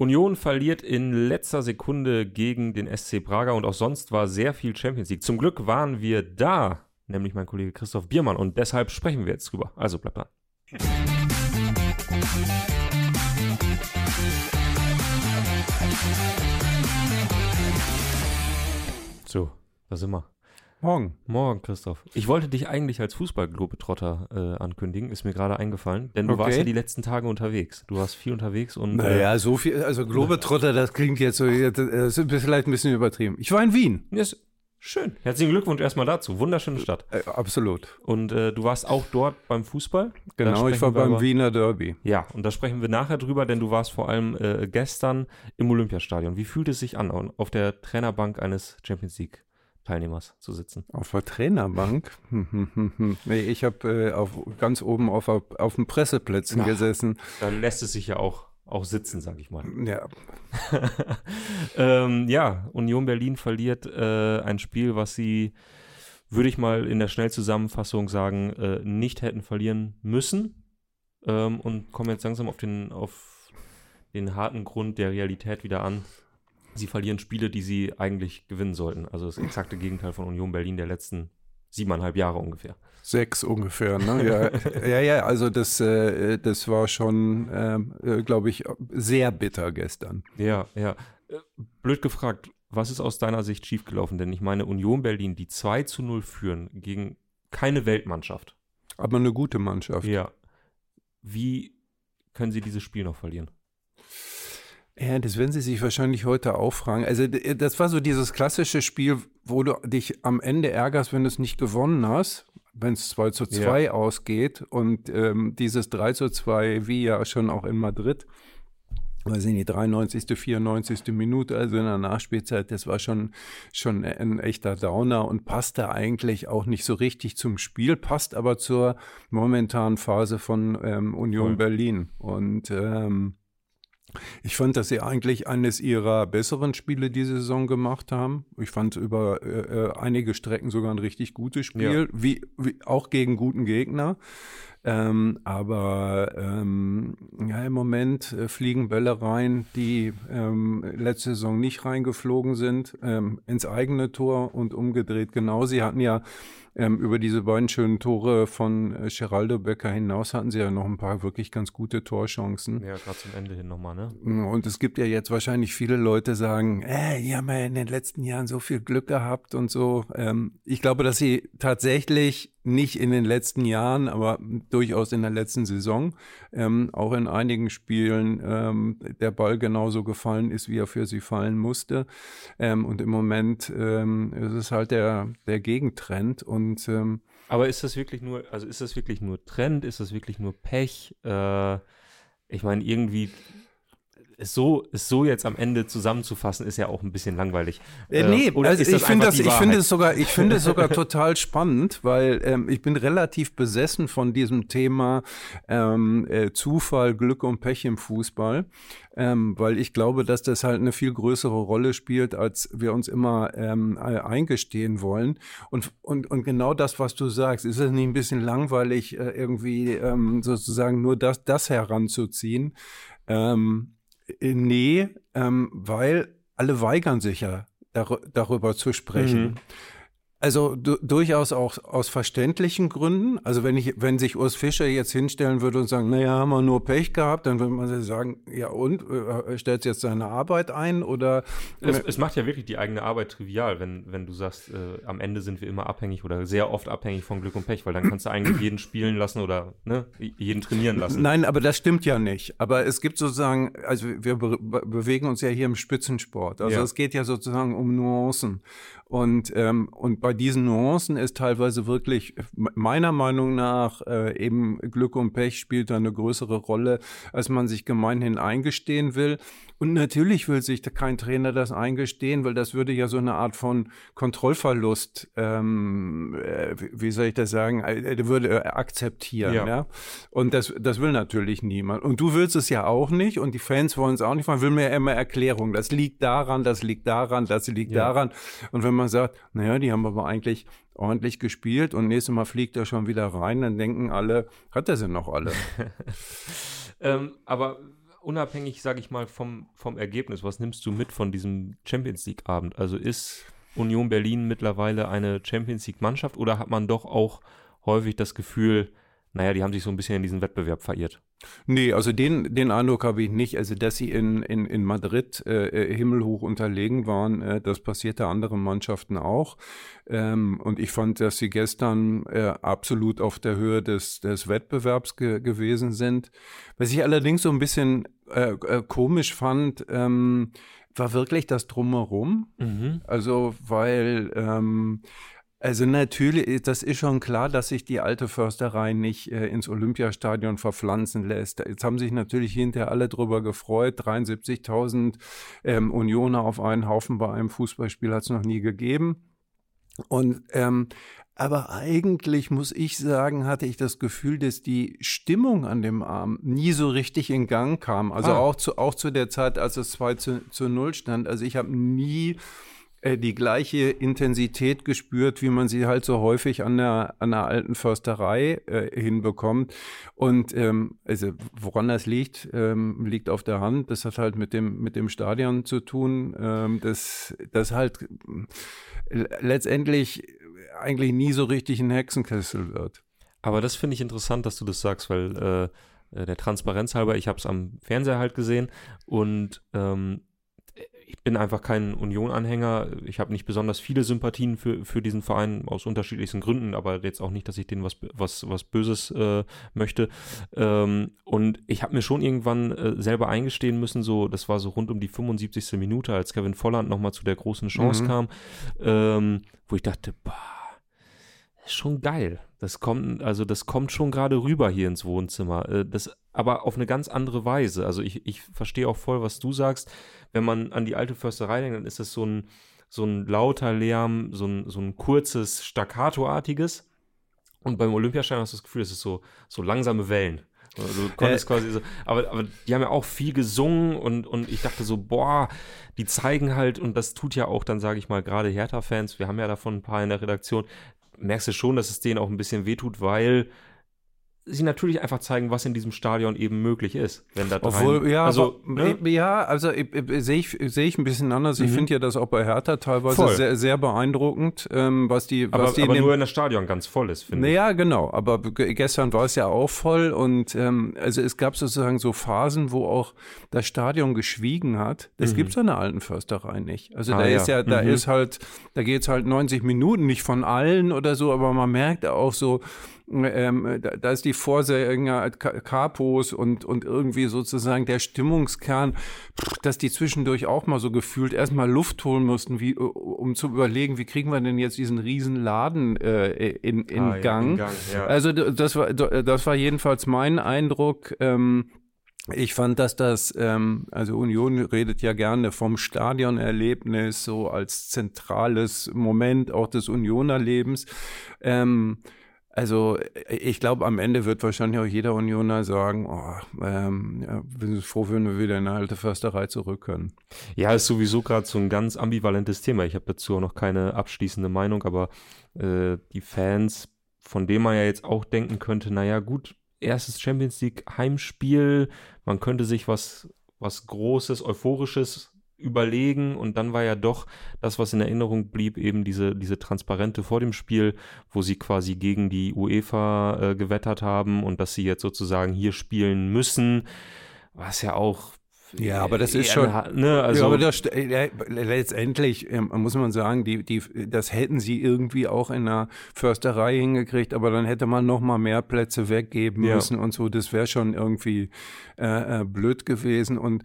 Union verliert in letzter Sekunde gegen den SC Prager und auch sonst war sehr viel Champions League. Zum Glück waren wir da, nämlich mein Kollege Christoph Biermann und deshalb sprechen wir jetzt drüber. Also bleibt dran. So, da sind wir. Morgen. Morgen, Christoph. Ich wollte dich eigentlich als Fußball-Globetrotter äh, ankündigen, ist mir gerade eingefallen, denn du Okay. warst ja die letzten Tage unterwegs. Du warst viel unterwegs und äh, Naja, so viel, also Globetrotter, das klingt jetzt so, das ist vielleicht ein bisschen übertrieben. Ich war in Wien. ist schön. Herzlichen Glückwunsch erstmal dazu. Wunderschöne Stadt. Äh, absolut. Und äh, du warst auch dort beim Fußball? Genau, ich war beim aber- Wiener Derby. Ja, und da sprechen wir nachher drüber, denn du warst vor allem äh, gestern im Olympiastadion. Wie fühlt es sich an, auf der Trainerbank eines Champions League Teilnehmers zu sitzen? Auf der Trainerbank? Hm, hm, hm, nee, ich habe äh, auf, ganz oben auf, auf den Presseplätzen Na. gesessen. Da lässt es sich ja auch, auch sitzen, sag ich mal. Ja, ähm, ja, Union Berlin verliert äh, ein Spiel, was sie, würde ich mal in der Schnellzusammenfassung sagen, äh, nicht hätten verlieren müssen. Ähm, und kommen jetzt langsam auf den, auf den harten Grund der Realität wieder an. Sie verlieren Spiele, die sie eigentlich gewinnen sollten. Also das exakte Gegenteil von Union Berlin der letzten siebeneinhalb Jahre ungefähr. sechs ungefähr. Ne? Ja, ja, ja, also das, äh, das war schon, ähm, äh, glaube ich, sehr bitter gestern. Ja, ja. Äh, Blöd gefragt, was ist aus deiner Sicht schiefgelaufen? Denn ich meine, Union Berlin, die 2 zu 0 führen gegen keine Weltmannschaft. Aber eine gute Mannschaft. Ja. Wie können sie dieses Spiel noch verlieren? Ja, das werden Sie sich wahrscheinlich heute auch fragen. Also d- das war so dieses klassische Spiel, wo du dich am Ende ärgerst, wenn du es nicht gewonnen hast, wenn es 2 zu 2 ausgeht und ähm, dieses 3 zu 2, wie ja schon auch in Madrid, weiß ich nicht, 93., 94. Minute, also in der Nachspielzeit, das war schon, schon ein echter Downer und passte eigentlich auch nicht so richtig zum Spiel, passt aber zur momentanen Phase von ähm, Union Voll. Berlin. Und ähm, ich fand, dass sie eigentlich eines ihrer besseren Spiele diese Saison gemacht haben. Ich fand über äh, äh, einige Strecken sogar ein richtig gutes Spiel, wie, wie auch gegen guten Gegner. Ähm, aber ähm, ja, im Moment äh, fliegen Bälle rein, die ähm, letzte Saison nicht reingeflogen sind, ähm, ins eigene Tor und umgedreht genau. Sie hatten ja ähm, über diese beiden schönen Tore von äh, Geraldo Becker hinaus hatten sie ja noch ein paar wirklich ganz gute Torchancen. Ja, gerade zum Ende hin nochmal, ne? Und es gibt ja jetzt wahrscheinlich viele Leute sagen, äh, die haben ja in den letzten Jahren so viel Glück gehabt und so. Ähm, ich glaube, dass sie tatsächlich nicht in den letzten Jahren, aber durchaus in der letzten Saison, ähm, auch in einigen Spielen ähm, der Ball genauso gefallen ist, wie er für sie fallen musste. Ähm, und im Moment ähm, ist es halt der, der Gegentrend und ähm, Aber ist das wirklich nur, also ist das wirklich nur Trend? Ist das wirklich nur Pech? Äh, ich meine, irgendwie es so, es so jetzt am Ende zusammenzufassen, ist ja auch ein bisschen langweilig. Äh, nee, oder also ich finde das, ich finde es sogar, ich finde es sogar total spannend, weil ähm, ich bin relativ besessen von diesem Thema ähm, äh, Zufall, Glück und Pech im Fußball, ähm, weil ich glaube, dass das halt eine viel größere Rolle spielt, als wir uns immer ähm, äh, eingestehen wollen. Und, und, und genau das, was du sagst, ist es nicht ein bisschen langweilig, äh, irgendwie ähm, sozusagen nur das, das heranzuziehen? Ähm, äh, nee, ähm, weil alle weigern sich ja dar darüber zu sprechen. Mhm. Also du, durchaus auch aus verständlichen Gründen. Also wenn ich, wenn sich Urs Fischer jetzt hinstellen würde und sagen, naja, haben wir nur Pech gehabt, dann würde man sagen, ja und, äh, stellt jetzt seine Arbeit ein oder Es, es macht ja wirklich die eigene Arbeit trivial, wenn, wenn du sagst, äh, am Ende sind wir immer abhängig oder sehr oft abhängig von Glück und Pech, weil dann kannst du eigentlich jeden spielen lassen oder ne, jeden trainieren lassen. Nein, aber das stimmt ja nicht. Aber es gibt sozusagen, also wir be bewegen uns ja hier im Spitzensport. Also Ja. es geht ja sozusagen um Nuancen. Und, ähm, und bei diesen Nuancen ist teilweise wirklich, meiner Meinung nach, äh, eben Glück und Pech spielt da eine größere Rolle, als man sich gemeinhin eingestehen will. Und natürlich will sich kein Trainer das eingestehen, weil das würde ja so eine Art von Kontrollverlust, ähm, äh, wie soll ich das sagen, äh, der würde er akzeptieren. Ja. Ja. Und das, das will natürlich niemand. Und du willst es ja auch nicht und die Fans wollen es auch nicht. Man will mir ja immer Erklärung. Das liegt daran, das liegt daran, das liegt Ja. daran. Und wenn man sagt, naja, die haben aber eigentlich ordentlich gespielt und nächstes Mal fliegt er schon wieder rein, dann denken alle, hat er sie noch alle. Ähm, aber unabhängig, sage ich mal, vom, vom Ergebnis, was nimmst du mit von diesem Champions League-Abend? Also ist Union Berlin mittlerweile eine Champions League-Mannschaft oder hat man doch auch häufig das Gefühl, naja, die haben sich so ein bisschen in diesen Wettbewerb verirrt? Nee, also den, den Eindruck habe ich nicht. Also, dass sie in, in, in Madrid äh, äh, himmelhoch unterlegen waren, äh, das passierte anderen Mannschaften auch. Ähm, und ich fand, dass sie gestern äh, absolut auf der Höhe des, des Wettbewerbs ge gewesen sind. Was ich allerdings so ein bisschen äh, äh, komisch fand, ähm, war wirklich das Drumherum. Mhm. Also, weil ähm, also natürlich, das ist schon klar, dass sich die alte Försterei nicht äh, ins Olympiastadion verpflanzen lässt. Jetzt haben sich natürlich hinterher alle drüber gefreut. 73.000 ähm, Unioner auf einen Haufen bei einem Fußballspiel hat es noch nie gegeben. Und ähm, aber eigentlich muss ich sagen, hatte ich das Gefühl, dass die Stimmung an dem Abend nie so richtig in Gang kam. Also ah. auch, zu, auch zu der Zeit, als es 2 zu, zu 0 stand. Also ich habe nie äh, die gleiche Intensität gespürt, wie man sie halt so häufig an der, an der alten Försterei äh, hinbekommt. Und ähm, also woran das liegt, ähm, liegt auf der Hand. Das hat halt mit dem, mit dem Stadion zu tun, ähm, das, das halt äh, letztendlich eigentlich nie so richtig ein Hexenkessel wird. Aber das finde ich interessant, dass du das sagst, weil äh, äh der Transparenz halber, ich habe es am Fernseher halt gesehen und ähm, ich bin einfach kein Union-Anhänger. Ich habe nicht besonders viele Sympathien für, für diesen Verein aus unterschiedlichsten Gründen, aber jetzt auch nicht, dass ich denen was, was, was Böses äh, möchte. Ähm, und ich habe mir schon irgendwann äh, selber eingestehen müssen, so, das war so rund um die 75. Minute, als Kevin Volland nochmal zu der großen Chance mhm. kam, ähm, wo ich dachte, boah, ist schon geil. Das kommt, also das kommt schon gerade rüber hier ins Wohnzimmer. Äh, das aber auf eine ganz andere Weise. Also ich, ich verstehe auch voll, was du sagst. Wenn man an die alte Försterei denkt, dann ist das so ein, so ein lauter Lärm, so ein, so ein kurzes, staccatoartiges. Und beim Olympiastein hast du das Gefühl, es ist so, so langsame Wellen. Du konntest äh, quasi so, aber, aber die haben ja auch viel gesungen und, und ich dachte so, boah, die zeigen halt, und das tut ja auch dann, sage ich mal, gerade Hertha-Fans, wir haben ja davon ein paar in der Redaktion, merkst du schon, dass es denen auch ein bisschen wehtut, weil sie natürlich einfach zeigen, was in diesem Stadion eben möglich ist, wenn da Obwohl, ja, also, ne? ja, also sehe ich, sehe ich ein bisschen anders. Mhm. Ich finde ja das auch bei Hertha teilweise sehr, sehr beeindruckend, ähm, was die, was aber, die aber nur in das Stadion ganz voll ist, finde ich. Ja, genau. Aber gestern war es ja auch voll und ähm, also es gab sozusagen so Phasen, wo auch das Stadion geschwiegen hat. Das mhm. gibt es an der alten Försterei nicht. Also ah, da ja. ist ja, da mhm. ist halt, da geht es halt 90 Minuten, nicht von allen oder so, aber man merkt auch so, ähm, da, da, ist die Vorsänger Kapos und, und irgendwie sozusagen der Stimmungskern, dass die zwischendurch auch mal so gefühlt erstmal Luft holen mussten, wie, um zu überlegen, wie kriegen wir denn jetzt diesen riesen Laden äh, in, in, ah, Gang. Ja, in Gang ja. Also das war, das war jedenfalls mein Eindruck. Ähm, ich fand, dass das, ähm, also Union redet ja gerne vom Stadionerlebnis so als zentrales Moment auch des Unionerlebens. Ähm, also ich glaube, am Ende wird wahrscheinlich auch jeder Unioner sagen, oh, ähm, ja, wir sind froh, wenn wir wieder in eine alte Försterei zurück können. Ja, ist sowieso gerade so ein ganz ambivalentes Thema. Ich habe dazu auch noch keine abschließende Meinung, aber äh, die Fans, von denen man ja jetzt auch denken könnte, naja gut, erstes Champions League Heimspiel, man könnte sich was, was Großes, Euphorisches überlegen und dann war ja doch das, was in Erinnerung blieb, eben diese, diese Transparente vor dem Spiel, wo sie quasi gegen die UEFA äh, gewettert haben und dass sie jetzt sozusagen hier spielen müssen, was ja auch ja, aber das ist schon. Ne, also ja, aber das, letztendlich ähm, muss man sagen, die, die, das hätten sie irgendwie auch in der Försterei hingekriegt, aber dann hätte man noch mal mehr Plätze weggeben müssen ja. und so. Das wäre schon irgendwie äh, äh, blöd gewesen und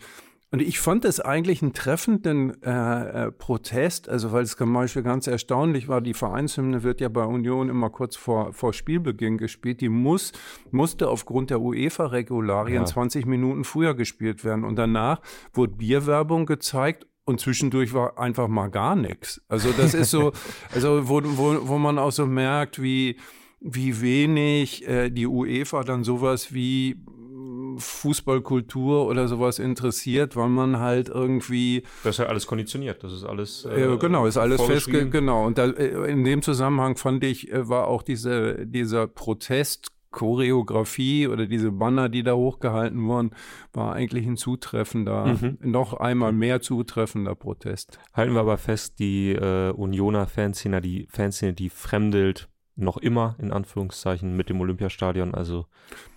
und ich fand es eigentlich einen treffenden äh, äh, Protest, also weil es zum Beispiel ganz erstaunlich war, die Vereinshymne wird ja bei Union immer kurz vor, vor Spielbeginn gespielt. Die muss, musste aufgrund der UEFA-Regularien ja. 20 Minuten früher gespielt werden. Und danach wurde Bierwerbung gezeigt und zwischendurch war einfach mal gar nichts. Also das ist so, also wo, wo, wo man auch so merkt, wie, wie wenig äh, die UEFA dann sowas wie Fußballkultur oder sowas interessiert, weil man halt irgendwie. Das ist ja alles konditioniert, das ist alles. Äh, genau, ist alles festge genau. Und da, äh, in dem Zusammenhang fand ich, äh, war auch diese, dieser Protest Choreografie oder diese Banner, die da hochgehalten wurden, war eigentlich ein zutreffender, mhm. noch einmal mehr zutreffender Protest. Halten wir aber fest, die äh, Unioner Fanszene, die Fanszene, die fremdelt noch immer in Anführungszeichen mit dem Olympiastadion. Also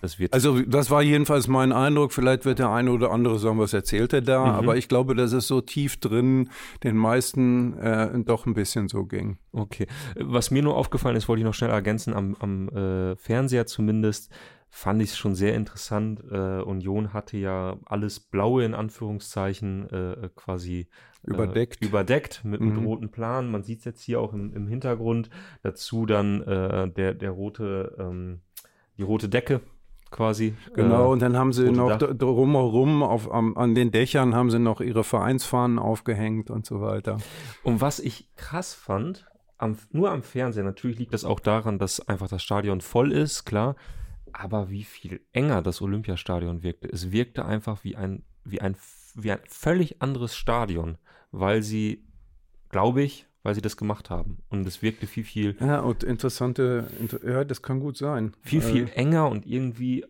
das wird. Also das war jedenfalls mein Eindruck. Vielleicht wird der eine oder andere sagen, was erzählt er da. Mhm. Aber ich glaube, dass es so tief drin den meisten äh, doch ein bisschen so ging. Okay. Was mir nur aufgefallen ist, wollte ich noch schnell ergänzen, am, am äh, Fernseher zumindest fand ich es schon sehr interessant. Äh, Union hatte ja alles Blaue in Anführungszeichen äh, quasi äh, überdeckt, überdeckt mit einem mhm. roten Plan. Man sieht es jetzt hier auch im, im Hintergrund. Dazu dann äh, der, der rote, ähm, die rote Decke quasi. Genau, äh, und dann haben sie noch drumherum auf, am, an den Dächern haben sie noch ihre Vereinsfahnen aufgehängt und so weiter. Und was ich krass fand, am, nur am Fernsehen, natürlich liegt das auch daran, dass einfach das Stadion voll ist, klar aber wie viel enger das Olympiastadion wirkte. Es wirkte einfach wie ein, wie ein, wie ein völlig anderes Stadion, weil sie, glaube ich, weil sie das gemacht haben. Und es wirkte viel, viel. Ja, und interessante, ja, das kann gut sein. Viel, viel äh, enger und irgendwie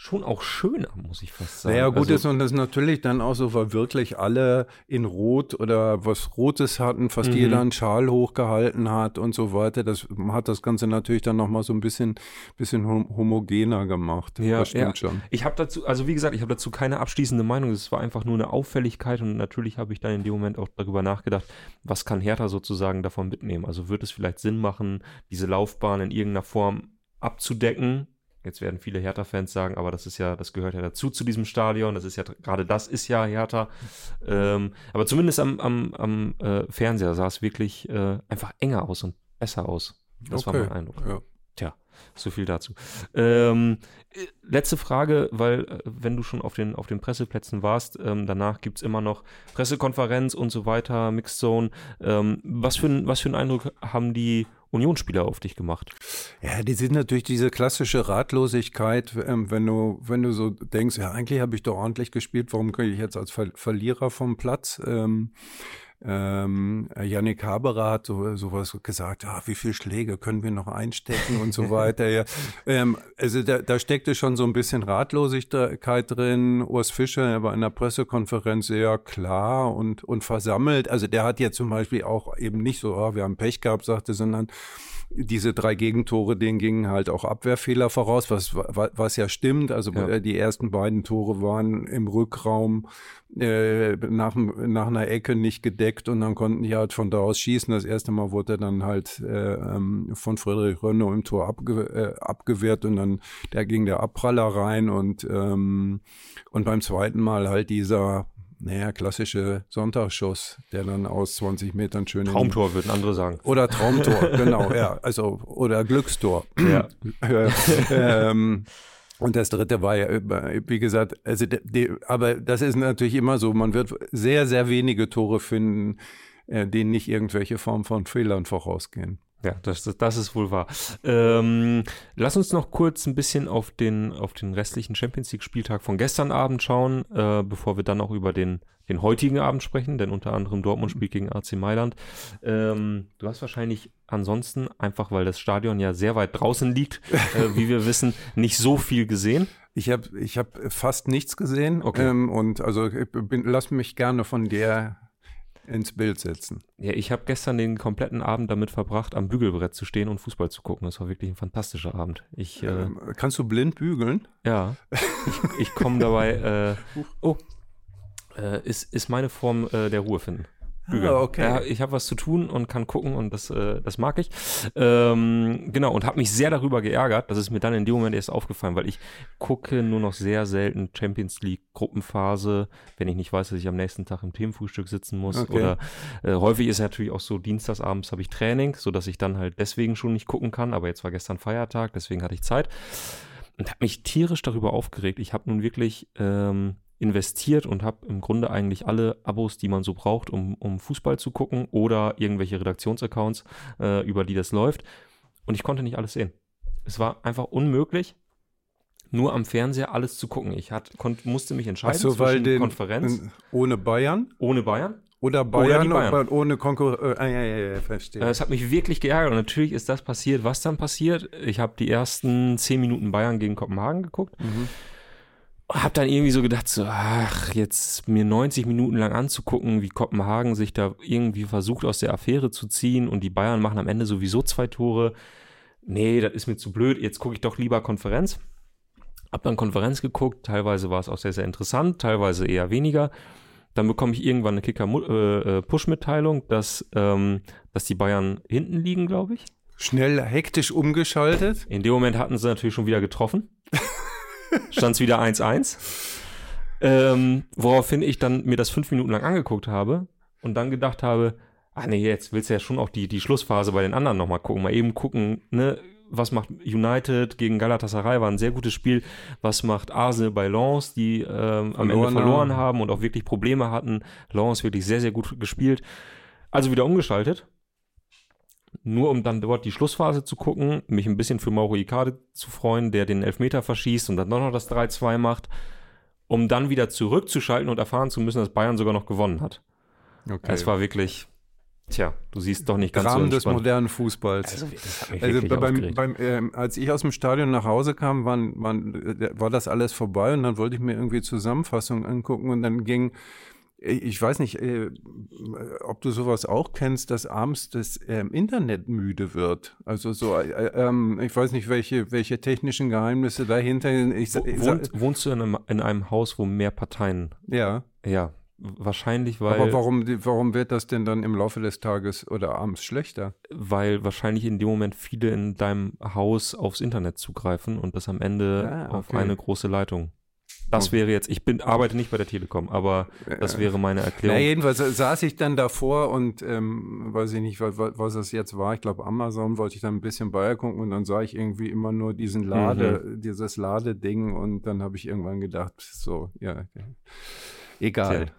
schon auch schöner, muss ich fast sagen. Naja, gut also, ist und das natürlich dann auch so, weil wirklich alle in Rot oder was Rotes hatten, fast mhm. jeder einen Schal hochgehalten hat und so weiter. Das hat das Ganze natürlich dann nochmal so ein bisschen, bisschen homogener gemacht. Ja, das stimmt ja. schon. Ich habe dazu, also wie gesagt, ich habe dazu keine abschließende Meinung. Es war einfach nur eine Auffälligkeit und natürlich habe ich dann in dem Moment auch darüber nachgedacht, was kann Hertha sozusagen davon mitnehmen? Also wird es vielleicht Sinn machen, diese Laufbahn in irgendeiner Form abzudecken, Jetzt werden viele Hertha-Fans sagen, aber das ist ja, das gehört ja dazu zu diesem Stadion. Das ist ja, gerade das ist ja Hertha. Ähm, aber zumindest am, am, am äh, Fernseher sah es wirklich äh, einfach enger aus und besser aus. Das okay. war mein Eindruck. Ja. Tja, so viel dazu. Ähm, äh, letzte Frage, weil äh, wenn du schon auf den, auf den Presseplätzen warst, ähm, danach gibt es immer noch Pressekonferenz und so weiter, Mixed Zone. Ähm, was, für, was für einen Eindruck haben die Unionsspieler auf dich gemacht? Ja, die sind natürlich diese klassische Ratlosigkeit, ähm, wenn du, wenn du so denkst, ja, eigentlich habe ich doch ordentlich gespielt, warum kriege ich jetzt als Ver Verlierer vom Platz? Ähm, ähm, Yannick Haberer hat so, sowas gesagt, ah, wie viele Schläge können wir noch einstecken und so weiter. Ja. Ähm, also da, da steckte schon so ein bisschen Ratlosigkeit drin. Urs Fischer er war in der Pressekonferenz sehr klar und, und versammelt. Also der hat ja zum Beispiel auch eben nicht so, oh, wir haben Pech gehabt, sagte, sondern diese drei Gegentore, denen gingen halt auch Abwehrfehler voraus, was, was ja stimmt. Also ja. die ersten beiden Tore waren im Rückraum äh, nach, nach einer Ecke nicht gedeckt und dann konnten die halt von da aus schießen. Das erste Mal wurde dann halt äh, ähm, von Friedrich Rönno im Tor abge äh, abgewehrt und dann da ging der Abpraller rein und, ähm, und beim zweiten Mal halt dieser naja, klassische Sonntagsschuss, der dann aus 20 Metern schön. Traumtor würden andere sagen. Oder Traumtor, genau, ja. Also, oder Glückstor. Ja. ähm, und das dritte war ja, wie gesagt, also die, aber das ist natürlich immer so, man wird sehr, sehr wenige Tore finden, äh, denen nicht irgendwelche Form von Fehlern vorausgehen. Ja, das, das ist wohl wahr. Ähm, lass uns noch kurz ein bisschen auf den, auf den restlichen Champions League-Spieltag von gestern Abend schauen, äh, bevor wir dann auch über den, den heutigen Abend sprechen, denn unter anderem Dortmund spielt gegen AC Mailand. Ähm, du hast wahrscheinlich ansonsten, einfach weil das Stadion ja sehr weit draußen liegt, äh, wie wir wissen, nicht so viel gesehen. Ich habe ich hab fast nichts gesehen. Okay. Ähm, und also bin, lass mich gerne von der ins Bild setzen. Ja, ich habe gestern den kompletten Abend damit verbracht, am Bügelbrett zu stehen und Fußball zu gucken. Das war wirklich ein fantastischer Abend. Ich, äh, ähm, kannst du blind bügeln? Ja. Ich, ich komme dabei. Äh, oh, äh, ist, ist meine Form äh, der Ruhe finden. Bügeln. Ah, okay. Ja, ich habe was zu tun und kann gucken und das, äh, das mag ich. Ähm, genau, und habe mich sehr darüber geärgert. Das ist mir dann in dem Moment erst aufgefallen, weil ich gucke nur noch sehr selten Champions League Gruppenphase, wenn ich nicht weiß, dass ich am nächsten Tag im Themenfrühstück sitzen muss. Okay. Oder äh, häufig ist natürlich auch so, dienstagsabends habe ich Training, sodass ich dann halt deswegen schon nicht gucken kann. Aber jetzt war gestern Feiertag, deswegen hatte ich Zeit. Und habe mich tierisch darüber aufgeregt. Ich habe nun wirklich ähm, investiert und habe im Grunde eigentlich alle Abos, die man so braucht, um, um Fußball zu gucken oder irgendwelche Redaktionsaccounts, äh, über die das läuft. Und ich konnte nicht alles sehen. Es war einfach unmöglich, nur am Fernseher alles zu gucken. Ich hat, konnt, musste mich entscheiden so, zwischen den, Konferenz. ohne Bayern? Ohne Bayern. Oder Bayern, die Bayern. ohne Konkurrenz. Äh, ja, ja, ja, verstehe. Äh, Es hat mich wirklich geärgert und natürlich ist das passiert. Was dann passiert? Ich habe die ersten zehn Minuten Bayern gegen Kopenhagen geguckt. Mhm. Hab dann irgendwie so gedacht, so, ach, jetzt mir 90 Minuten lang anzugucken, wie Kopenhagen sich da irgendwie versucht, aus der Affäre zu ziehen und die Bayern machen am Ende sowieso zwei Tore. Nee, das ist mir zu blöd, jetzt gucke ich doch lieber Konferenz. Hab dann Konferenz geguckt, teilweise war es auch sehr, sehr interessant, teilweise eher weniger. Dann bekomme ich irgendwann eine Kicker-Push-Mitteilung, dass, ähm, dass die Bayern hinten liegen, glaube ich. Schnell hektisch umgeschaltet. In dem Moment hatten sie natürlich schon wieder getroffen. Stand es wieder 1-1. Ähm, woraufhin ich dann mir das fünf Minuten lang angeguckt habe und dann gedacht habe, ah nee, jetzt willst du ja schon auch die, die Schlussphase bei den anderen nochmal gucken. Mal eben gucken, ne, was macht United gegen Galatasaray, war ein sehr gutes Spiel. Was macht Arsenal bei Lens, die ähm, am Ende Verloren haben. haben und auch wirklich Probleme hatten. Lens wirklich sehr, sehr gut gespielt. Also wieder umgeschaltet. Nur um dann dort die Schlussphase zu gucken, mich ein bisschen für Mauro Icardi zu freuen, der den Elfmeter verschießt und dann doch noch das 3-2 macht, um dann wieder zurückzuschalten und erfahren zu müssen, dass Bayern sogar noch gewonnen hat. Okay. Es war wirklich, tja, du siehst doch nicht ganz Rahmen so des entspannt. modernen Fußballs. Also, Also beim, beim, ähm, als ich aus dem Stadion nach Hause kam, waren, waren, äh, war das alles vorbei und dann wollte ich mir irgendwie Zusammenfassungen angucken und dann ging, äh, ich weiß nicht, äh, ob du sowas auch kennst, dass abends das ähm, Internet müde wird. Also so, äh, ähm, ich weiß nicht, welche, welche technischen Geheimnisse dahinter. Ich, Wohnt, wohnst du in einem, in einem Haus, wo mehr Parteien, ja, ja, wahrscheinlich, weil, aber warum, warum wird das denn dann im Laufe des Tages oder abends schlechter? weil wahrscheinlich in dem Moment viele in deinem Haus aufs Internet zugreifen und das am Ende Ah, auf okay. eine große Leitung. Das Okay. wäre jetzt, ich bin, arbeite nicht bei der Telekom, aber das wäre meine Na, Erklärung. jedenfalls saß ich dann davor und ähm, weiß ich nicht, was, was es jetzt war. Ich glaube, Amazon wollte ich dann ein bisschen bei gucken und dann sah ich irgendwie immer nur diesen Lade, Mhm. dieses Ladeding und dann habe ich irgendwann gedacht, so, ja, egal. Tja.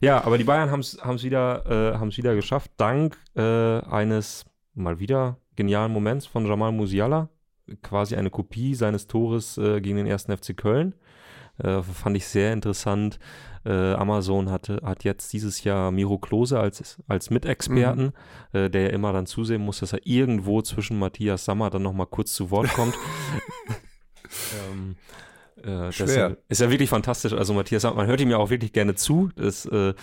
Ja, aber die Bayern haben es wieder, äh, haben's wieder geschafft, dank äh, eines mal wieder genialen Moments von Jamal Musiala. Quasi eine Kopie seines Tores äh, gegen den ersten FC Köln. Äh, fand ich sehr interessant. Äh, Amazon hatte, hat jetzt dieses Jahr Miro Klose als, als Mitexperten, äh, der ja immer dann zusehen muss, dass er irgendwo zwischen Matthias Sammer dann nochmal kurz zu Wort kommt. ähm, äh, das ist Schwer. ja, ist ja wirklich fantastisch. Also Matthias man hört ihm ja auch wirklich gerne zu. Das äh,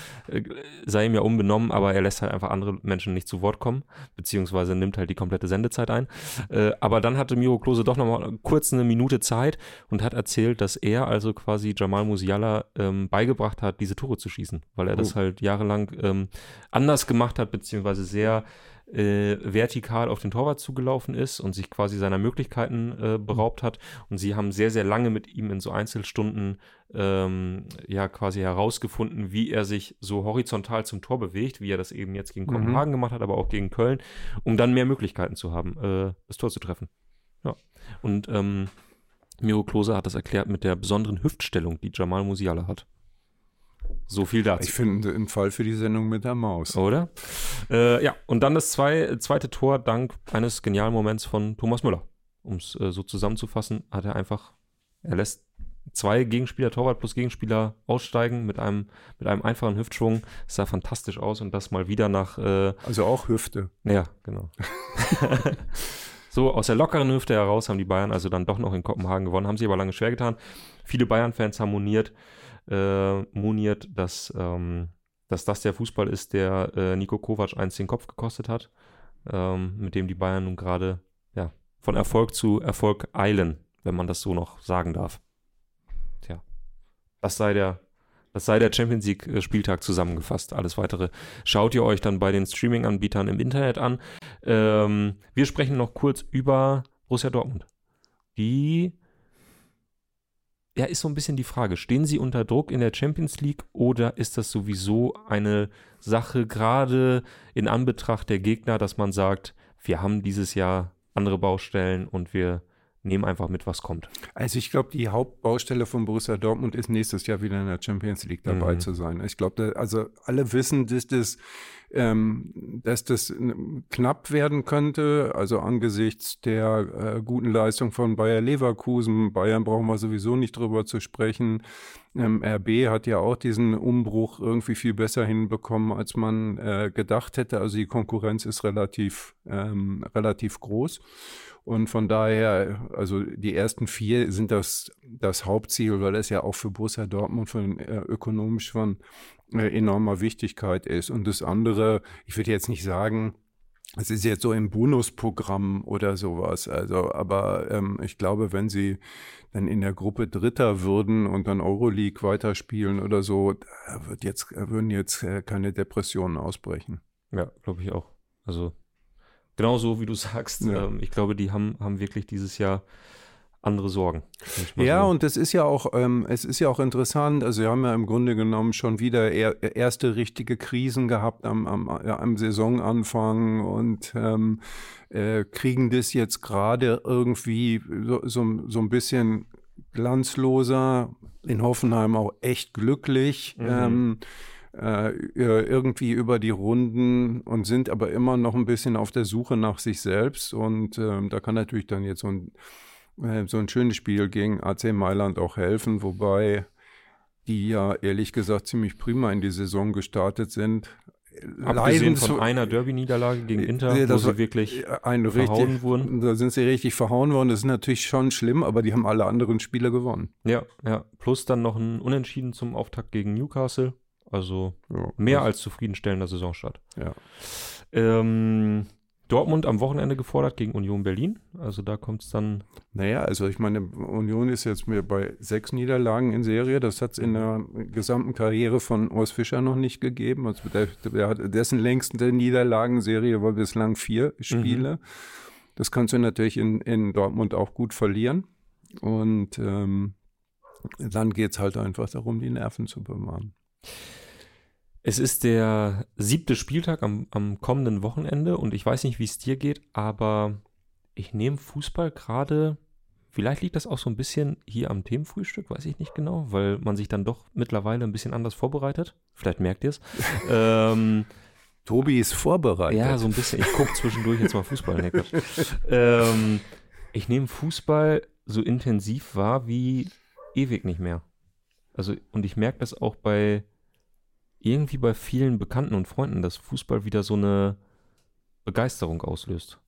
sei ihm ja unbenommen, aber er lässt halt einfach andere Menschen nicht zu Wort kommen, beziehungsweise nimmt halt die komplette Sendezeit ein. Äh, aber dann hatte Miro Klose doch nochmal kurz eine Minute Zeit und hat erzählt, dass er also quasi Jamal Musiala ähm, beigebracht hat, diese Tore zu schießen, weil er das Oh. halt jahrelang ähm, anders gemacht hat, beziehungsweise sehr äh, vertikal auf den Torwart zugelaufen ist und sich quasi seiner Möglichkeiten äh, beraubt hat. Und sie haben sehr, sehr lange mit ihm in so Einzelstunden ähm, ja quasi herausgefunden, wie er sich so horizontal zum Tor bewegt, wie er das eben jetzt gegen Mhm. Kopenhagen gemacht hat, aber auch gegen Köln, um dann mehr Möglichkeiten zu haben, äh, das Tor zu treffen. Ja. Und ähm, Miro Klose hat das erklärt mit der besonderen Hüftstellung, die Jamal Musiala hat. So viel dazu. Ich finde einen Fall für die Sendung mit der Maus. Oder? Äh, ja, und dann das zwei, zweite Tor dank eines genialen Moments von Thomas Müller. Um es äh, so zusammenzufassen, hat er einfach, er lässt zwei Gegenspieler, Torwart plus Gegenspieler aussteigen mit einem, mit einem einfachen Hüftschwung. Es sah fantastisch aus und das mal wieder nach, äh, Also auch Hüfte. ja, genau. so aus der lockeren Hüfte heraus haben die Bayern also dann doch noch in Kopenhagen gewonnen, haben sie aber lange schwer getan. Viele Bayern-Fans haben moniert, äh, moniert, dass, ähm, dass das der Fußball ist, der äh, Nico Kovac einst den Kopf gekostet hat, ähm, mit dem die Bayern nun gerade ja, von Erfolg zu Erfolg eilen, wenn man das so noch sagen darf. Tja, das sei der, das sei der Champions League äh, Spieltag zusammengefasst. Alles weitere schaut ihr euch dann bei den Streaming-Anbietern im Internet an. Ähm, wir sprechen noch kurz über Borussia Dortmund. Die ja, ist so ein bisschen die Frage, stehen sie unter Druck in der Champions League oder ist das sowieso eine Sache, gerade in Anbetracht der Gegner, dass man sagt, wir haben dieses Jahr andere Baustellen und wir nehmen einfach mit, was kommt. Also ich glaube, die Hauptbaustelle von Borussia Dortmund ist nächstes Jahr wieder in der Champions League dabei Mhm. zu sein. Ich glaube, also alle wissen, dass das, ähm, dass das knapp werden könnte. Also angesichts der äh, guten Leistung von Bayer Leverkusen, Bayern brauchen wir sowieso nicht drüber zu sprechen. Ähm, RB hat ja auch diesen Umbruch irgendwie viel besser hinbekommen, als man äh, gedacht hätte. Also die Konkurrenz ist relativ, ähm, relativ groß. Und von daher, also die ersten vier sind das, das Hauptziel, weil das ja auch für Borussia Dortmund von, äh, ökonomisch von äh, enormer Wichtigkeit ist. Und das andere, ich würde jetzt nicht sagen, es ist jetzt so im Bonusprogramm oder sowas. Also, aber ähm, ich glaube, wenn sie dann in der Gruppe Dritter würden und dann Euroleague weiterspielen oder so, wird jetzt, würden jetzt äh, keine Depressionen ausbrechen. Ja, glaube ich auch. Also genauso wie du sagst. Ja. Ähm, ich glaube, die haben, haben wirklich dieses Jahr andere Sorgen. Ja, und das ist ja auch, ähm, es ist ja auch interessant. Also wir haben ja im Grunde genommen schon wieder er, erste richtige Krisen gehabt am, am, am Saisonanfang und ähm, äh, kriegen das jetzt gerade irgendwie so, so, so ein bisschen glanzloser, in Hoffenheim auch echt glücklich. Mhm. Ähm, äh, irgendwie über die Runden und sind aber immer noch ein bisschen auf der Suche nach sich selbst. Und ähm, da kann natürlich dann jetzt so ein, äh, so ein schönes Spiel gegen AC Mailand auch helfen, wobei die ja ehrlich gesagt ziemlich prima in die Saison gestartet sind. Abgesehen von zu- einer Derby-Niederlage gegen Inter, Ja, wo das war- sie wirklich ein verhauen richtig, wurden. Da sind sie richtig verhauen worden. Das ist natürlich schon schlimm, aber die haben alle anderen Spiele gewonnen. Ja, ja. Plus dann noch ein Unentschieden zum Auftakt gegen Newcastle. Also Ja, mehr als zufriedenstellender Saisonstart. Ja. Ähm, Dortmund am Wochenende gefordert gegen Union Berlin. Also da kommt es dann. Naja, also ich meine, Union ist jetzt mir bei sechs Niederlagen in Serie. Das hat es in der gesamten Karriere von Urs Fischer noch nicht gegeben. Also der, der hat, dessen längste Niederlagenserie war bislang vier Spiele. Das kannst du natürlich in, in Dortmund auch gut verlieren. Und ähm, dann geht es halt einfach darum, die Nerven zu bewahren. Es ist der siebte Spieltag am, am kommenden Wochenende und ich weiß nicht, wie es dir geht, aber ich nehme Fußball gerade. Vielleicht liegt das auch so ein bisschen hier am Themenfrühstück, weiß ich nicht genau, weil man sich dann doch mittlerweile ein bisschen anders vorbereitet. Vielleicht merkt ihr es. ähm, Tobi ist vorbereitet. Ja, so ein bisschen. Ich gucke zwischendurch jetzt mal Fußball. Quatsch. ähm, ich nehme Fußball so intensiv wahr wie ewig nicht mehr. Also, und ich merke das auch bei irgendwie bei vielen Bekannten und Freunden, dass Fußball wieder so eine Begeisterung auslöst.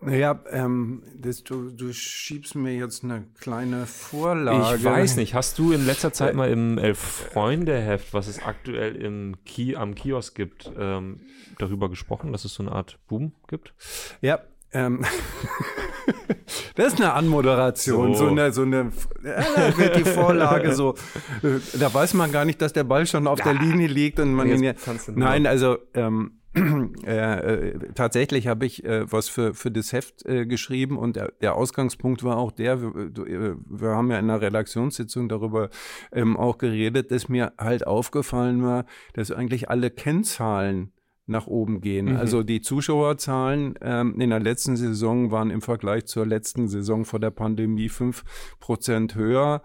Naja, ähm, das, du, du schiebst mir jetzt eine kleine Vorlage. Ich weiß nicht, hast du in letzter Zeit mal im Elf-Freunde-Heft, was es aktuell im Ki am Kiosk gibt, ähm, darüber gesprochen, dass es so eine Art Boom gibt? Ja, ähm, das ist eine Anmoderation, So. so, eine, so eine, ja, da wird die Vorlage so, äh, da weiß man gar nicht, dass der Ball schon auf der Linie liegt und man Jetzt ihn ja, nein, also, ähm, äh, äh, tatsächlich habe ich äh, was für, für das Heft äh, geschrieben und der, der Ausgangspunkt war auch der, wir, äh, wir haben ja in einer Redaktionssitzung darüber ähm, auch geredet, dass mir halt aufgefallen war, dass eigentlich alle Kennzahlen nach oben gehen. Mhm. Also die Zuschauerzahlen ähm, in der letzten Saison waren im Vergleich zur letzten Saison vor der Pandemie fünf Prozent höher.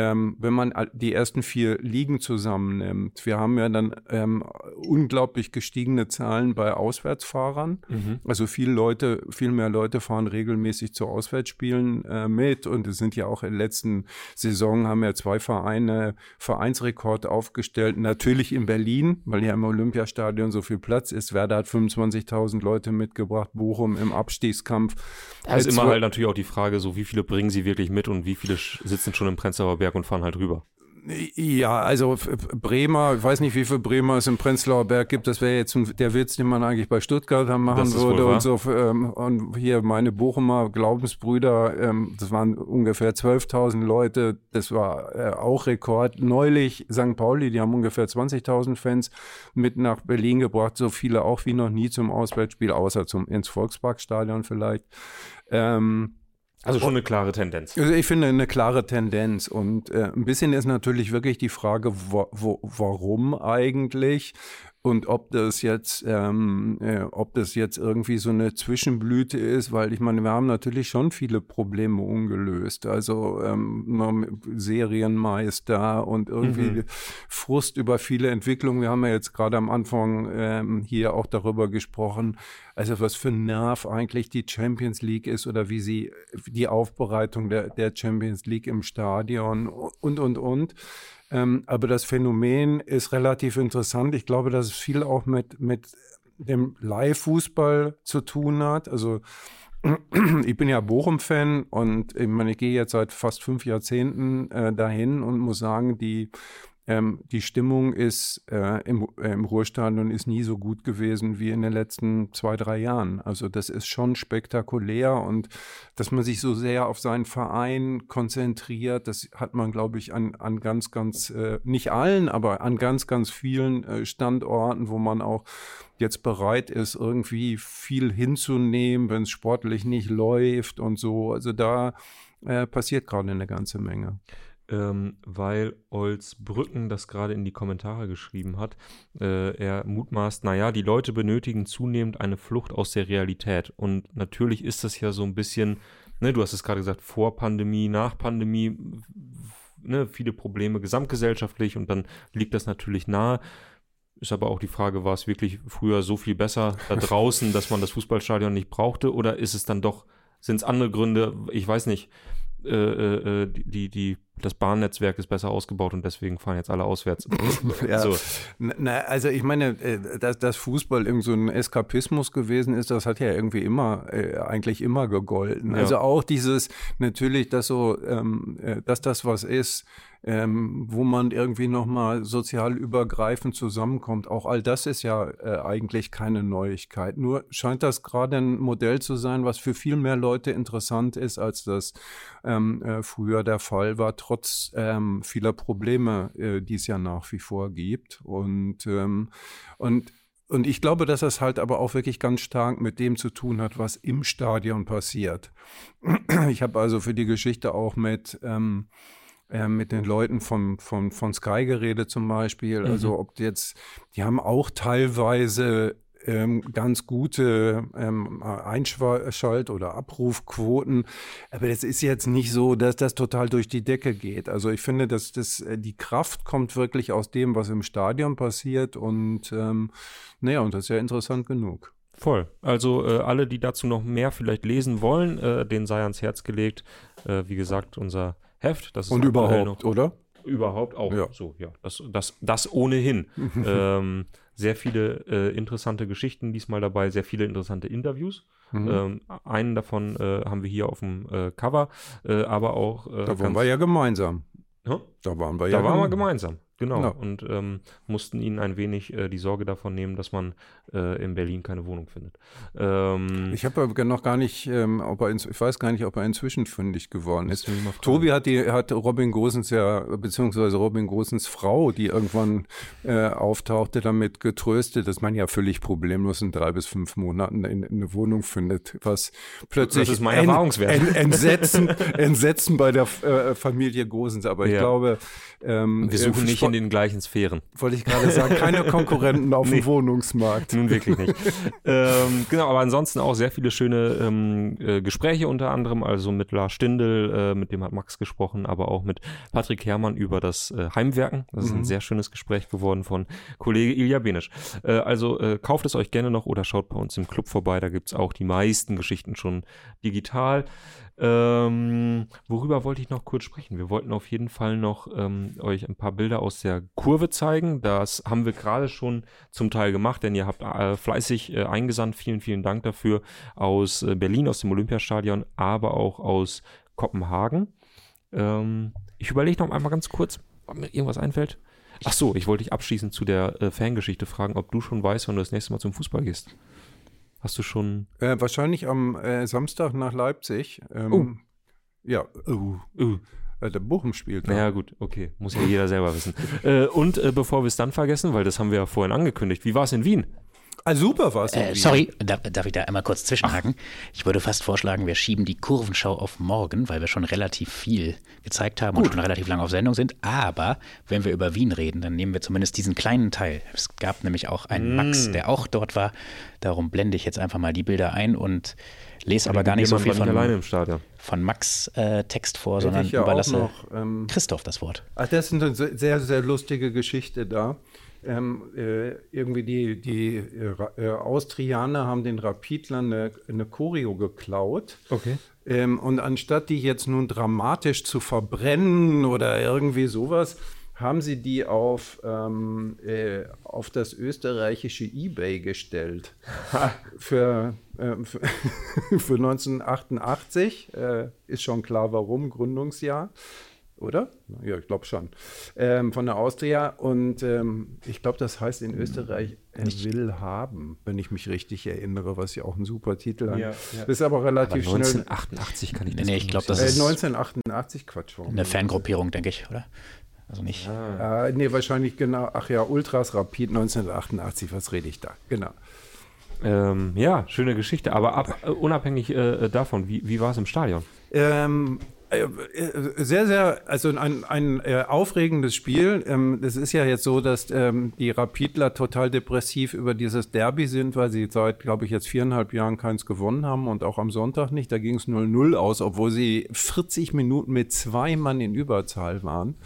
Ähm, wenn man die ersten vier Ligen zusammennimmt, wir haben ja dann ähm, unglaublich gestiegene Zahlen bei Auswärtsfahrern. Mhm. Also viele Leute, viel mehr Leute fahren regelmäßig zu Auswärtsspielen äh, mit und es sind ja auch in der letzten Saison haben ja zwei Vereine Vereinsrekord aufgestellt. Natürlich in Berlin, weil ja im Olympiastadion so viel Platz ist. Werder hat 25.000 Leute mitgebracht, Bochum im Abstiegskampf. Da ist immer halt natürlich auch die Frage, so wie viele bringen sie wirklich mit und wie viele sitzen schon im Prenzlauer Berg und fahren halt rüber. Ja, also Bremer, ich weiß nicht, wie viel Bremer es im Prenzlauer Berg gibt. Das wäre jetzt der Witz, den man eigentlich bei Stuttgart haben machen würde. Und so ähm, und hier meine Bochumer Glaubensbrüder, ähm, das waren ungefähr 12.000 Leute. Das war äh, auch Rekord. Neulich St. Pauli, die haben ungefähr 20.000 Fans mit nach Berlin gebracht. So viele auch wie noch nie zum Auswärtsspiel, außer zum ins Volksparkstadion vielleicht. Ähm, Also schon eine klare Tendenz. also ich finde eine klare Tendenz und äh, ein bisschen ist natürlich wirklich die Frage, wo, wo, warum eigentlich? Und ob das jetzt, ähm, äh, ob das jetzt irgendwie so eine Zwischenblüte ist, weil ich meine, wir haben natürlich schon viele Probleme ungelöst. Also ähm, Serienmeister und irgendwie mhm. Frust über viele Entwicklungen. Wir haben ja jetzt gerade am Anfang ähm, hier auch darüber gesprochen, also was für ein Nerv eigentlich die Champions League ist oder wie sie die Aufbereitung der, der Champions League im Stadion und und und. Ähm, aber das Phänomen ist relativ interessant. Ich glaube, dass es viel auch mit, mit dem Live-Fußball zu tun hat. Also ich bin ja Bochum-Fan und ich meine, ich gehe jetzt seit fast fünf Jahrzehnten äh, dahin und muss sagen, die ähm, die Stimmung ist äh, im, äh, im Ruhestadion ist nie so gut gewesen wie in den letzten zwei, drei Jahren. Also das ist schon spektakulär und dass man sich so sehr auf seinen Verein konzentriert, das hat man, glaube ich, an, an ganz, ganz, äh, nicht allen, aber an ganz, ganz vielen äh, Standorten, wo man auch jetzt bereit ist, irgendwie viel hinzunehmen, wenn es sportlich nicht läuft und so. Also da äh, passiert gerade eine ganze Menge ähm, weil Olsbrücken das gerade in die Kommentare geschrieben hat. Äh, er mutmaßt, naja, die Leute benötigen zunehmend eine Flucht aus der Realität. Und natürlich ist das ja so ein bisschen, ne, du hast es gerade gesagt, vor Pandemie, nach Pandemie, ne, viele Probleme gesamtgesellschaftlich und dann liegt das natürlich nahe. Ist aber auch die Frage, war es wirklich früher so viel besser da draußen, dass man das Fußballstadion nicht brauchte oder ist es dann doch, sind es andere Gründe, ich weiß nicht, äh, äh, äh die, die das Bahnnetzwerk ist besser ausgebaut und deswegen fahren jetzt alle auswärts. ja. so. Na, also ich meine, äh, dass, dass Fußball irgend so ein Eskapismus gewesen ist, das hat ja irgendwie immer, äh, eigentlich immer gegolten. Ja. Also auch dieses, natürlich, dass so, ähm, äh, dass das was ist, ähm, wo man irgendwie nochmal sozial übergreifend zusammenkommt. Auch all das ist ja äh, eigentlich keine Neuigkeit. Nur scheint das gerade ein Modell zu sein, was für viel mehr Leute interessant ist, als das ähm, äh, früher der Fall war trotz ähm, vieler Probleme, äh, die es ja nach wie vor gibt. Und, ähm, und und ich glaube, dass das halt aber auch wirklich ganz stark mit dem zu tun hat, was im Stadion passiert. Ich habe also für die Geschichte auch mit, ähm, äh, mit den Leuten von, von, von Sky geredet zum Beispiel. Also mhm. Also ob jetzt, die haben auch teilweise ähm, ganz gute ähm, Einschalt- oder Abrufquoten. Aber das ist jetzt nicht so, dass das total durch die Decke geht. Also ich finde, dass das, äh, die Kraft kommt wirklich aus dem, was im Stadion passiert. Und ähm, naja, und das ist ja interessant genug. Voll. Also äh, alle, die dazu noch mehr vielleicht lesen wollen, äh, den sei ans Herz gelegt. Äh, wie gesagt, unser Heft. Das ist Und überhaupt, noch, oder? Überhaupt auch. Ja. So, ja. Das, das, das ohnehin. ähm, sehr viele äh, interessante Geschichten diesmal dabei, sehr viele interessante Interviews. Mhm. Ähm, einen davon äh, haben wir hier auf dem äh, Cover, äh, aber auch. Äh, da waren wir ja gemeinsam. Huh? Da waren wir ja. Da waren wir gemeinsam. Genau. Ja. Und ähm, mussten ihnen ein wenig äh, die Sorge davon nehmen, dass man äh, in Berlin keine Wohnung findet. Ähm, ich habe noch gar nicht, ähm, ob er in, ich weiß gar nicht, ob er inzwischen fündig geworden ist. Tobi hat die, hat Robin Gosens ja, beziehungsweise Robin Gosens Frau, die irgendwann äh, auftauchte, damit getröstet, dass man ja völlig problemlos in drei bis fünf Monaten in, in eine Wohnung findet, was plötzlich das ist mein Erfahrungswert. En, entsetzen, entsetzen bei der äh, Familie Gosens. Aber ich ja. glaube, ähm, wir suchen nicht in den gleichen Sphären. Wollte ich gerade sagen, keine Konkurrenten auf nee, dem Wohnungsmarkt. Nun wirklich nicht. ähm, genau, aber ansonsten auch sehr viele schöne ähm, äh, Gespräche unter anderem, also mit Lars Stindl, äh, mit dem hat Max gesprochen, aber auch mit Patrick Herrmann über das äh, Heimwerken. Das ist mhm. ein sehr schönes Gespräch geworden von Kollege Ilja Benisch. Äh, also äh, kauft es euch gerne noch oder schaut bei uns im Club vorbei, da gibt es auch die meisten Geschichten schon digital. Ähm, worüber wollte ich noch kurz sprechen? Wir wollten auf jeden Fall noch ähm, euch ein paar Bilder aus der Kurve zeigen. Das haben wir gerade schon zum Teil gemacht, denn ihr habt äh, fleißig äh, eingesandt. Vielen, vielen Dank dafür aus äh, Berlin, aus dem Olympiastadion, aber auch aus Kopenhagen. Ähm, ich überlege noch einmal ganz kurz, ob mir irgendwas einfällt. Ach so, ich wollte dich abschließend zu der äh, Fangeschichte fragen, ob du schon weißt, wann du das nächste Mal zum Fußball gehst. Hast du schon? Äh, wahrscheinlich am äh, Samstag nach Leipzig. Ähm, oh. Ja, uh, uh. Der Bochum spielt. Ja. Naja, gut, okay. Muss ja jeder selber wissen. äh, und äh, bevor wir es dann vergessen, weil das haben wir ja vorhin angekündigt, wie war es in Wien? Ah, super war es. Äh, sorry, darf, darf, ich da einmal kurz zwischenhaken? Ach. Ich würde fast vorschlagen, wir schieben die Kurvenschau auf morgen, weil wir schon relativ viel gezeigt haben Gut. und schon relativ lange auf Sendung sind. Aber wenn wir über Wien reden, dann nehmen wir zumindest diesen kleinen Teil. Es gab nämlich auch einen mm. Max, der auch dort war. Darum blende ich jetzt einfach mal die Bilder ein und lese aber gar nicht so viel von, von Max äh, Text vor, sondern ja überlasse noch, ähm, Christoph das Wort. Ach, das ist eine sehr, sehr lustige Geschichte da ähm, äh, irgendwie die, die äh, Austrianer haben den Rapidlern eine, eine Choreo geklaut. Okay. Ähm, und anstatt die jetzt nun dramatisch zu verbrennen oder irgendwie sowas, haben sie die auf, ähm, äh, auf das österreichische Ebay gestellt. für, äh, für, für 1988 äh, ist schon klar, warum, Gründungsjahr oder? Ja, ich glaube schon. Ähm, von der Austria. Und ähm, ich glaube, das heißt in Österreich, er will haben, wenn ich mich richtig erinnere, was ja auch ein super Titel hat. Ja, ist aber relativ aber 1988 schnell. kann ich das Nee, ich glaube, das äh, ist 1988, Quatsch. Warum eine Fangruppierung, denke ich, oder? Also nicht. Ah. Äh, nee, wahrscheinlich genau. Ach ja, Ultras Rapid 1988, was rede ich da? Genau. Ähm, ja, schöne Geschichte. Aber ab, uh, unabhängig äh, davon, wie, wie war es im Stadion? Ähm, äh, äh, sehr, sehr, also ein, ein äh, aufregendes Spiel. Ähm, es ist ja jetzt so, dass ähm, die Rapidler total depressiv über dieses Derby sind, weil sie seit, glaube ich, jetzt viereinhalb Jahren keins gewonnen haben und auch am Sonntag nicht. Da ging es 0-0 aus, obwohl sie 40 Minuten mit zwei Mann in Überzahl waren.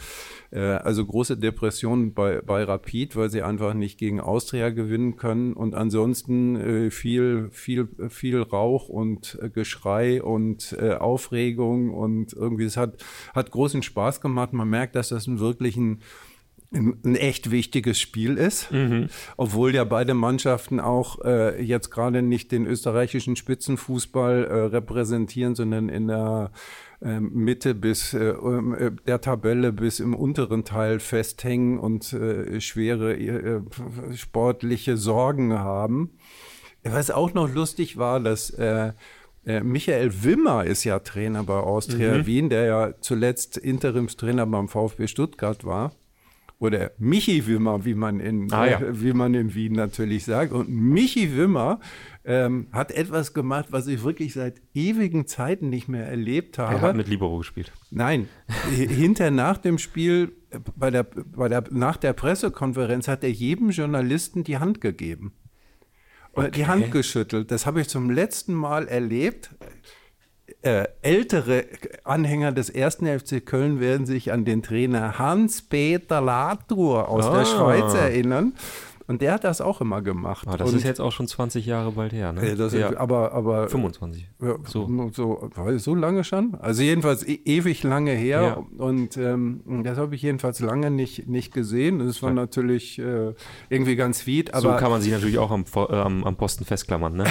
Äh, also große Depression bei, bei Rapid, weil sie einfach nicht gegen Austria gewinnen können und ansonsten äh, viel, viel, viel Rauch und äh, Geschrei und Aufregung und irgendwie es hat, hat großen Spaß gemacht. Man merkt, dass das ein wirklich ein echt wichtiges Spiel ist, mhm. obwohl ja beide Mannschaften auch äh, jetzt gerade nicht den österreichischen Spitzenfußball äh, repräsentieren, sondern in der Mitte bis äh, ähm, äh, der Tabelle bis im unteren Teil festhängen und äh, schwere sportliche Sorgen haben. Was auch noch lustig war, dass Michael Wimmer ist ja Trainer bei Austria mhm. Wien, der ja zuletzt Interimstrainer beim VfB Stuttgart war oder Michi Wimmer, wie man in, ah, ja. wie man in Wien natürlich sagt. Und Michi Wimmer ähm, hat etwas gemacht, was ich wirklich seit ewigen Zeiten nicht mehr erlebt habe. Er hat mit Libero gespielt. Nein, hinter nach dem Spiel, bei der, bei der, nach der Pressekonferenz hat er jedem Journalisten die Hand gegeben. Okay. Die Hand geschüttelt. Das habe ich zum letzten Mal erlebt äh, ältere Anhänger des ersten FC Köln werden sich an den Trainer Hans-Peter Latour aus ah. der Schweiz erinnern. Und der hat das auch immer gemacht. Ah, das und, ist jetzt auch schon 20 Jahre bald her, ne? Das ja. aber, aber 25. Ja, so. So, so lange schon? Also jedenfalls e ewig lange her. Ja. Und ähm, das habe ich jedenfalls lange nicht, nicht gesehen. Das war ja. natürlich äh, irgendwie ganz. Aber so kann man sich natürlich auch am, äh, am, am Posten festklammern, ne?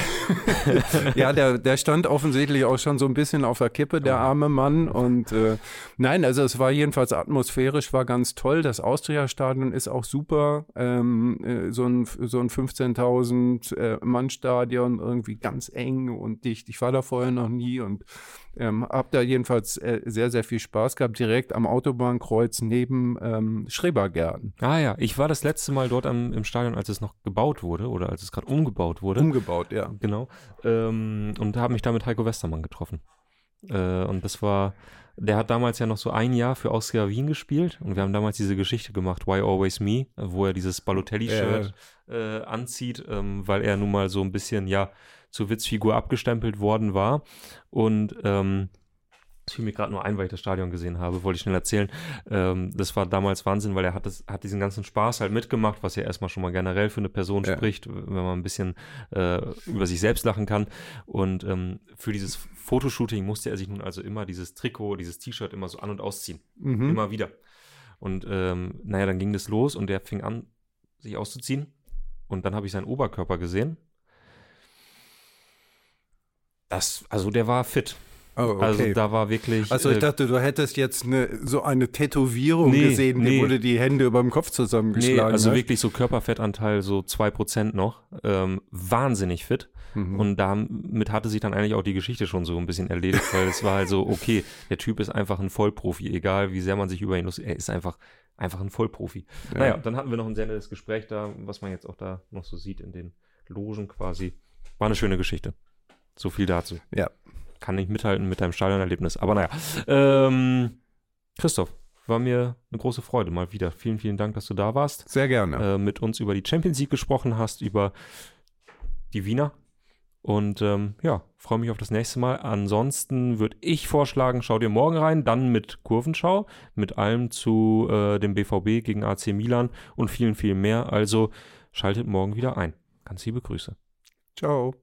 ja, der, der stand offensichtlich auch schon so ein bisschen auf der Kippe, der arme Mann. Und äh, nein, also es war jedenfalls atmosphärisch, war ganz toll. Das Austria-Stadion ist auch super. Ähm, so ein, so ein 15.000 äh, Mann-Stadion irgendwie ganz eng und dicht. Ich war da vorher noch nie und ähm, habe da jedenfalls äh, sehr, sehr viel Spaß gehabt, direkt am Autobahnkreuz neben ähm, Schrebergärten. Ah ja, ich war das letzte Mal dort am, im Stadion, als es noch gebaut wurde oder als es gerade umgebaut wurde. Umgebaut, ja. Genau. Ähm, und habe mich da mit Heiko Westermann getroffen. Äh, und das war der hat damals ja noch so ein Jahr für Austria Wien gespielt und wir haben damals diese Geschichte gemacht, Why Always Me, wo er dieses Balotelli-Shirt äh, äh, anzieht, ähm, weil er nun mal so ein bisschen, ja, zur Witzfigur abgestempelt worden war. Und ähm, das fiel mir gerade nur ein, weil ich das Stadion gesehen habe, wollte ich schnell erzählen. Ähm, das war damals Wahnsinn, weil er hat, das, hat diesen ganzen Spaß halt mitgemacht, was ja erstmal schon mal generell für eine Person ja. spricht, wenn man ein bisschen äh, über sich selbst lachen kann. Und ähm, für dieses Fotoshooting musste er sich nun also immer dieses Trikot, dieses T-Shirt immer so an- und ausziehen. Mhm. Immer wieder. Und ähm, naja, dann ging das los und der fing an, sich auszuziehen. Und dann habe ich seinen Oberkörper gesehen. Das, also der war fit. Oh, okay. Also da war wirklich. Also ich äh, dachte, du hättest jetzt eine, so eine Tätowierung nee, gesehen, nee. die wurde die Hände über dem Kopf zusammengeschlagen. Nee, also hat. wirklich so Körperfettanteil so 2% noch. Ähm, wahnsinnig fit. Mhm. Und damit hatte sich dann eigentlich auch die Geschichte schon so ein bisschen erledigt, weil es war halt so, okay, der Typ ist einfach ein Vollprofi, egal wie sehr man sich über ihn lustig, er ist einfach, einfach ein Vollprofi. Ja. Naja, dann hatten wir noch ein sehr nettes Gespräch da, was man jetzt auch da noch so sieht in den Logen quasi. War eine schöne Geschichte. So viel dazu. Ja. Kann nicht mithalten mit deinem Stadionerlebnis. Aber naja. Ähm, Christoph, war mir eine große Freude mal wieder. Vielen, vielen Dank, dass du da warst. Sehr gerne. Äh, mit uns über die Champions League gesprochen hast, über die Wiener. Und ähm, ja, freue mich auf das nächste Mal. Ansonsten würde ich vorschlagen, schau dir morgen rein, dann mit Kurvenschau, mit allem zu äh, dem BVB gegen AC Milan und vielen, vielen mehr. Also schaltet morgen wieder ein. Ganz liebe Grüße. Ciao.